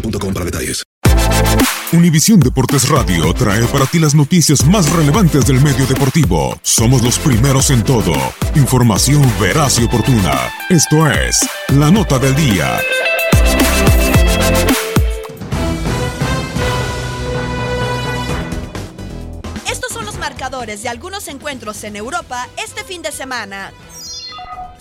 boostmobile.com. Univisión Deportes Radio trae para ti las noticias más relevantes del medio deportivo. Somos los primeros en todo. Información veraz y oportuna. Esto es La Nota del Día. Estos son los marcadores de algunos encuentros en Europa este fin de semana.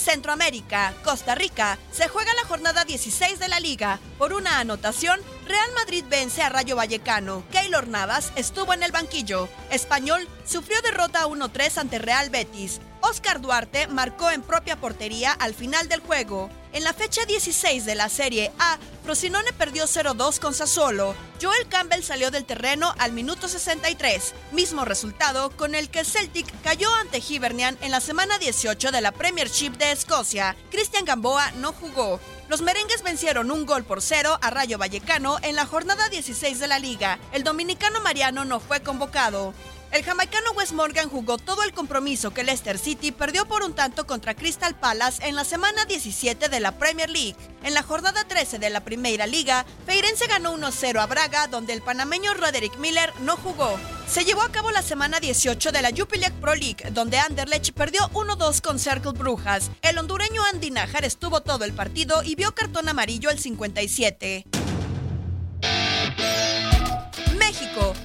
Centroamérica, Costa Rica, se juega la jornada 16 de la liga. Por una anotación, Real Madrid vence a Rayo Vallecano. Keylor Navas estuvo en el banquillo. Español sufrió derrota 1-3 ante Real Betis. Oscar Duarte marcó en propia portería al final del juego. En la fecha 16 de la Serie A, Frosinone perdió 0-2 con Sassuolo. Joel Campbell salió del terreno al minuto 63, mismo resultado con el que Celtic cayó ante Hibernian en la semana 18 de la Premiership de Escocia. Christian Gamboa no jugó. Los merengues vencieron un gol por cero a Rayo Vallecano en la jornada 16 de la liga. El dominicano Mariano no fue convocado. El jamaicano Wes Morgan jugó todo el compromiso que Leicester City perdió por un tanto contra Crystal Palace en la semana 17 de la Premier League. En la jornada 13 de la Primera Liga, Feirense ganó 1-0 a Braga, donde el panameño Roderick Miller no jugó. Se llevó a cabo la semana 18 de la Jupiler Pro League, donde Anderlecht perdió 1-2 con Cercle Brujas. El hondureño Andy Najar estuvo todo el partido y vio cartón amarillo al 57.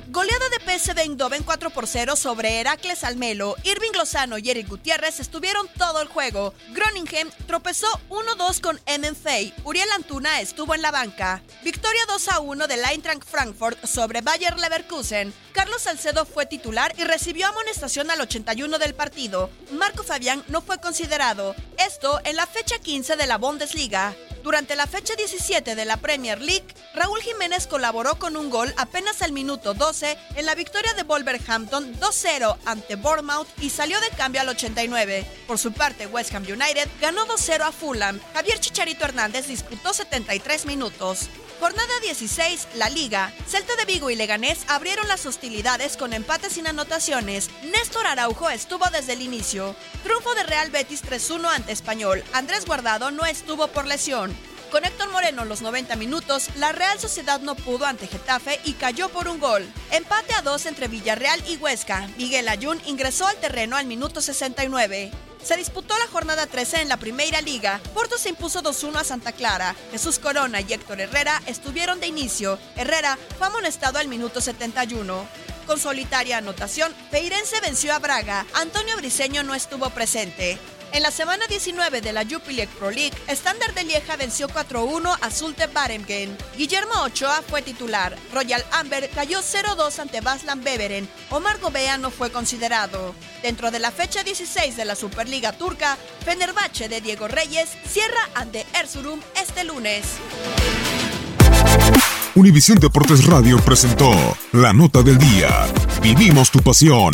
Goleada de PSV Eindhoven 4 por 0 sobre Heracles Almelo. Irving Lozano y Eric Gutiérrez estuvieron todo el juego. Groningen tropezó 1-2 con MNFA. Uriel Antuna estuvo en la banca. Victoria 2-1 del Eintracht Frankfurt sobre Bayer Leverkusen. Carlos Salcedo fue titular y recibió amonestación al 81 del partido. Marco Fabián no fue considerado. Esto en la fecha 15 de la Bundesliga. Durante la fecha 17 de la Premier League, Raúl Jiménez colaboró con un gol apenas al minuto 12 en la victoria de Wolverhampton 2-0 ante Bournemouth y salió de cambio al 89. Por su parte, West Ham United ganó 2-0 a Fulham. Javier Chicharito Hernández disputó 73 minutos. Jornada 16, la Liga. Celta de Vigo y Leganés abrieron las hostilidades con empates sin anotaciones. Néstor Araujo estuvo desde el inicio. Triunfo de Real Betis 3-1 ante Español. Andrés Guardado no estuvo por lesión. Con Héctor Moreno los 90 minutos, la Real Sociedad no pudo ante Getafe y cayó por un gol. Empate a dos entre Villarreal y Huesca. Miguel Ayun ingresó al terreno al minuto 69. Se disputó la jornada 13 en la Primera Liga. Porto se impuso 2-1 a Santa Clara. Jesús Corona y Héctor Herrera estuvieron de inicio. Herrera fue amonestado al minuto 71. Con solitaria anotación, Feirense venció a Braga. Antonio Briseño no estuvo presente. En la semana 19 de la Jupiler Pro League, Standard de Lieja venció 4-1 a Zulte Barengen. Guillermo Ochoa fue titular. Royal Amber cayó 0-2 ante Baslan Beveren. Omar Gobea no fue considerado. Dentro de la fecha 16 de la Superliga Turca, Fenerbahce de Diego Reyes cierra ante Erzurum este lunes. Univisión Deportes Radio presentó la nota del día. Vivimos tu pasión.